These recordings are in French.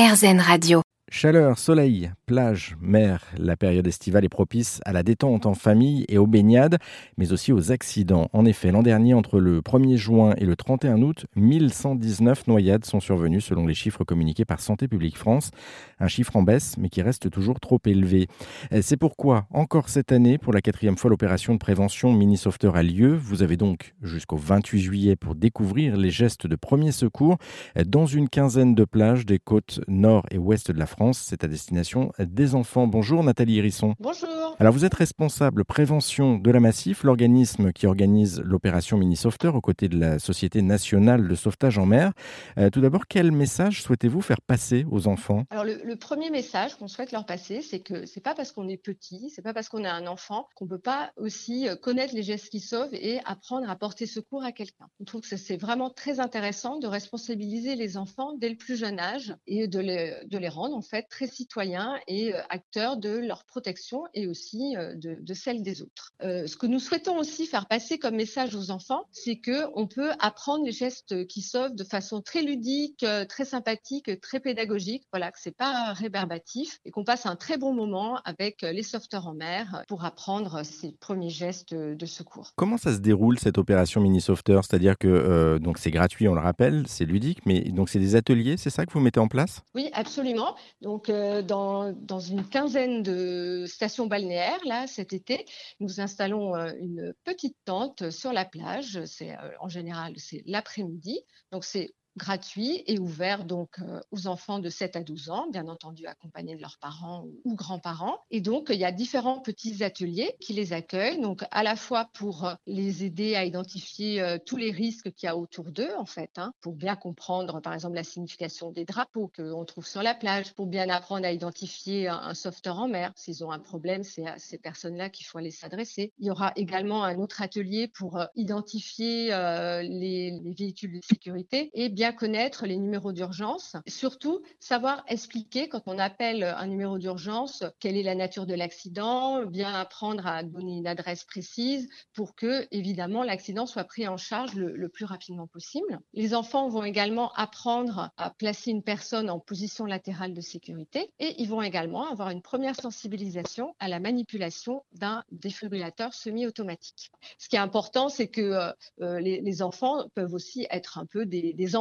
RZN Radio. Chaleur, soleil, plage, mer, la période estivale est propice à la détente en famille et aux baignades, mais aussi aux accidents. En effet, l'an dernier, entre le 1er juin et le 31 août, 1119 noyades sont survenues selon les chiffres communiqués par Santé publique France. Un chiffre en baisse, mais qui reste toujours trop élevé. C'est pourquoi, encore cette année, pour la quatrième fois, l'opération de prévention Mini Sauveteur a lieu. Vous avez donc jusqu'au 28 juillet pour découvrir les gestes de premier secours dans une quinzaine de plages des côtes nord et ouest de la France c'est à destination des enfants. Bonjour Nathalie Hérisson. Bonjour. Alors vous êtes responsable prévention de la Massif, l'organisme qui organise l'opération Mini Sauveteur aux côtés de la Société nationale de sauvetage en mer. Euh, tout d'abord, quel message souhaitez-vous faire passer aux enfants? Alors le, premier message qu'on souhaite leur passer, c'est que c'est pas parce qu'on est petit, c'est pas parce qu'on est un enfant qu'on peut pas aussi euh, connaître les gestes qui sauvent et apprendre à porter secours à quelqu'un. On trouve que c'est vraiment très intéressant de responsabiliser les enfants dès le plus jeune âge et de les, de les rendre en fait très citoyens et euh, acteurs de leur protection et aussi euh, de, celle des autres. Euh, ce que nous souhaitons aussi faire passer comme message aux enfants, c'est que on peut apprendre les gestes qui sauvent de façon très ludique, très sympathique, très pédagogique. Voilà, que c'est pas rébarbatif et qu'on passe un très bon moment avec les sauveteurs en mer pour apprendre ces premiers gestes de secours. Comment ça se déroule cette opération mini sauveteur C'est-à-dire que donc c'est gratuit, on le rappelle, c'est ludique, mais donc c'est des ateliers, c'est ça que vous mettez en place? Oui, absolument. Donc, euh, dans, une quinzaine de stations balnéaires, là, cet été, nous installons euh, une petite tente sur la plage. C'est euh, en général, c'est l'après-midi. Donc, c'est gratuit et ouvert donc euh, aux enfants de 7 à 12 ans, bien entendu accompagnés de leurs parents ou, grands-parents. Et donc, il y a différents petits ateliers qui les accueillent, donc à la fois pour euh, les aider à identifier euh, tous les risques qu'il y a autour d'eux, en fait, hein, pour bien comprendre, par exemple, la signification des drapeaux qu'on trouve sur la plage, pour bien apprendre à identifier un, sauveteur en mer. S'ils ont un problème, c'est à ces personnes-là qu'il faut aller s'adresser. Il y aura également un autre atelier pour identifier les, les véhicules de sécurité et bien connaître les numéros d'urgence, surtout savoir expliquer quand on appelle un numéro d'urgence quelle est la nature de l'accident, bien apprendre à donner une adresse précise pour que évidemment l'accident soit pris en charge le, plus rapidement possible. Les enfants vont également apprendre à placer une personne en position latérale de sécurité et ils vont également avoir une première sensibilisation à la manipulation d'un défibrillateur semi-automatique. Ce qui est important, c'est que euh, les, enfants peuvent aussi être un peu des, des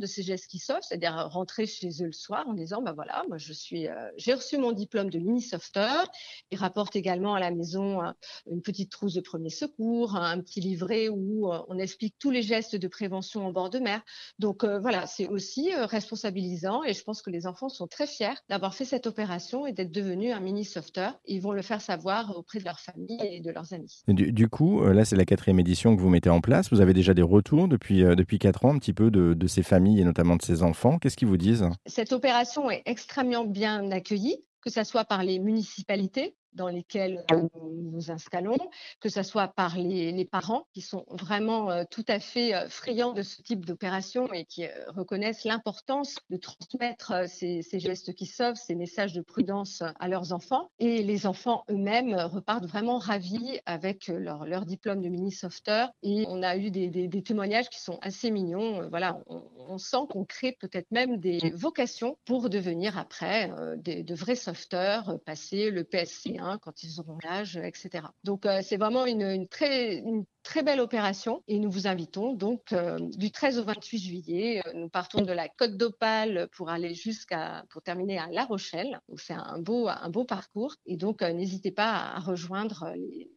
de ces gestes qui sauvent, c'est-à-dire rentrer chez eux le soir en disant bah voilà, moi je suis, euh, j'ai reçu mon diplôme de mini sauveteur. Ils rapportent également à la maison euh, une petite trousse de premier secours, un petit livret où euh, on explique tous les gestes de prévention en bord de mer. Donc voilà, c'est aussi responsabilisant et je pense que les enfants sont très fiers d'avoir fait cette opération et d'être devenus un mini sauveteur. Ils vont le faire savoir auprès de leur famille et de leurs amis. Du, coup, là c'est la quatrième édition que vous mettez en place. Vous avez déjà des retours depuis depuis quatre ans, un petit peu de, de ces familles et notamment de ces enfants. Qu'est-ce qu'ils vous disent? Cette opération est extrêmement bien accueillie, que ce soit par les municipalités, dans lesquels nous nous installons, que ce soit par les, parents qui sont vraiment euh, tout à fait euh, friands de ce type d'opération et qui euh, reconnaissent l'importance de transmettre ces, gestes qui sauvent, ces messages de prudence à leurs enfants. Et les enfants eux-mêmes repartent vraiment ravis avec leur, leur diplôme de mini-sauveteur. Et on a eu des, témoignages qui sont assez mignons. Voilà, on, sent qu'on crée peut-être même des vocations pour devenir après de vrais sauveteurs, passer le PSC quand ils auront l'âge, etc. Donc euh, c'est vraiment une, très, très belle opération et nous vous invitons donc euh, du 13 au 28 juillet. Euh, nous partons de la Côte d'Opale pour aller jusqu'à pour terminer à La Rochelle. Donc c'est un beau un beau parcours et donc euh, n'hésitez pas à rejoindre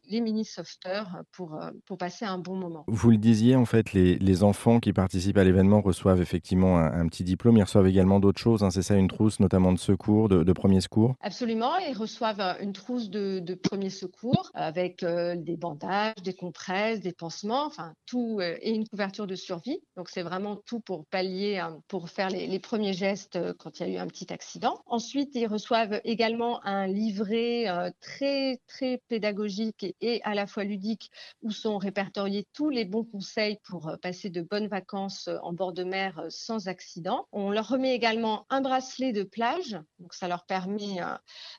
les, mini sauveteurs pour pour passer un bon moment. Vous le disiez en fait les, les enfants qui participent à l'événement reçoivent effectivement un, petit diplôme. Ils reçoivent également d'autres choses. Hein. c'est ça une trousse notamment de secours de, de premier secours? Absolument. Ils reçoivent une trousse de, de premier secours avec des bandages, des compresses des pansements, enfin tout, euh, et une couverture de survie. Donc c'est vraiment tout pour pallier, hein, pour faire les, premiers gestes euh, quand il y a eu un petit accident. Ensuite, ils reçoivent également un livret euh, très très pédagogique et, à la fois ludique où sont répertoriés tous les bons conseils pour passer de bonnes vacances en bord de mer sans accident. On leur remet également un bracelet de plage, donc ça leur permet,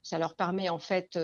ça leur permet en fait,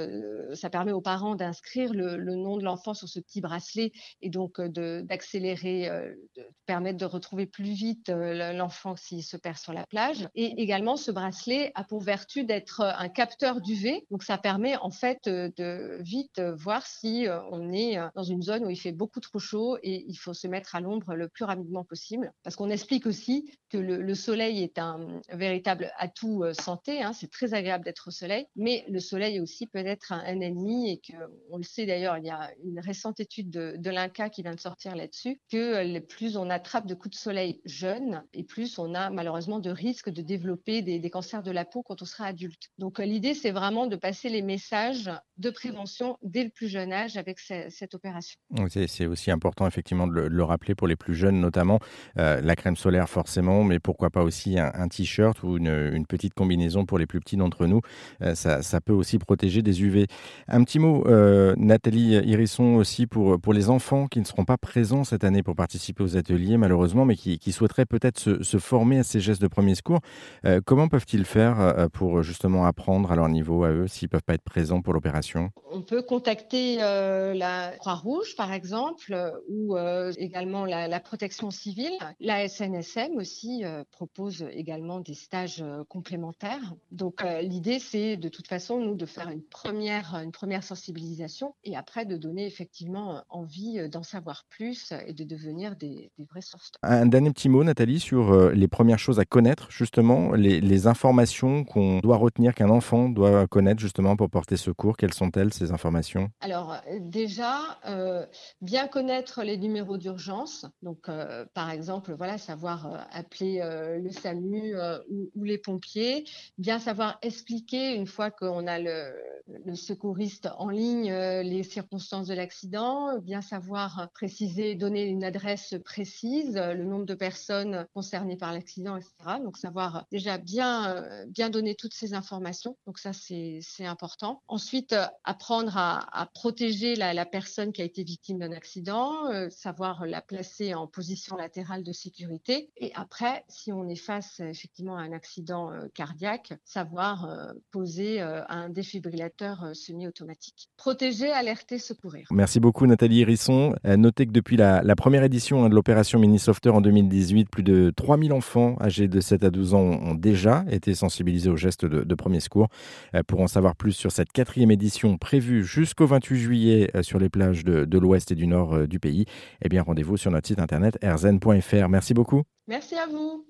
ça permet aux parents d'inscrire le, le nom de l'enfant sur ce petit bracelet et donc d'accélérer, de, permettre de retrouver plus vite l'enfant s'il se perd sur la plage. Et également, ce bracelet a pour vertu d'être un capteur d'UV, donc ça permet en fait de vite voir si on est dans une zone où il fait beaucoup trop chaud et il faut se mettre à l'ombre le plus rapidement possible. Parce qu'on explique aussi que le, soleil est un véritable atout santé, hein, c'est très agréable d'être au soleil, mais le soleil aussi peut être un, ennemi et que, on le sait d'ailleurs, il y a une récente étude de, de l'INCA qui vient de sortir là-dessus, que plus on attrape de coups de soleil jeunes et plus on a malheureusement de risques de développer des, des cancers de la peau quand on sera adulte. Donc l'idée, c'est vraiment de passer les messages de prévention dès le plus jeune âge avec cette opération. C'est aussi important effectivement de le, rappeler pour les plus jeunes notamment, euh, la crème solaire forcément, mais pourquoi pas aussi un, t-shirt ou une, petite combinaison pour les plus petits d'entre nous. Euh, ça, peut aussi protéger des UV. Un petit mot, euh, Nathalie Irisson aussi pour, pour les enfants qui ne seront pas présents cette année pour participer aux ateliers malheureusement, mais qui, souhaiteraient peut-être se, former à ces gestes de premier secours. comment peuvent-ils faire pour justement apprendre à leur niveau à eux s'ils ne peuvent pas être présents pour l'opération? On peut contacter la Croix-Rouge par exemple ou également la, protection civile. La SNSM aussi propose également des stages complémentaires. Donc l'idée c'est de toute façon nous de faire une première, une première sensibilisation et après de donner effectivement envie d'en savoir plus et de devenir des, vraies sources. Un dernier petit mot Nathalie sur les premières choses à connaître justement, les, les informations qu'on doit retenir qu'un enfant doit connaître justement pour porter secours. Quelles sont-elles ces informations? Alors déjà, bien connaître les numéros d'urgence. Donc, euh, par exemple, voilà, savoir euh, appeler euh, le SAMU ou, les pompiers, bien savoir expliquer une fois qu'on a le, le, secouriste en ligne les circonstances de l'accident, bien savoir préciser, donner une adresse précise, le nombre de personnes concernées par l'accident, etc. Donc, savoir déjà bien, bien donner toutes ces informations. Donc, ça, c'est important. Ensuite, apprendre à, protéger la, personne qui a été victime d'un accident, savoir la placer en position latérale de sécurité. Et après, si on est face effectivement à un accident euh, cardiaque, savoir euh, poser euh, un défibrillateur semi-automatique. Protéger, alerter, secourir. Merci beaucoup Nathalie Hérisson. Notez que depuis la, première édition hein, de l'opération Mini Softer en 2018, plus de 3000 enfants âgés de 7 à 12 ans ont déjà été sensibilisés aux gestes de, premier secours. Pour en savoir plus sur cette quatrième édition prévue jusqu'au 28 juillet sur les plages de, de l'ouest et du nord du pays, eh bien rendez-vous sur notre site internet rzn.fr. Merci beaucoup. Merci à vous.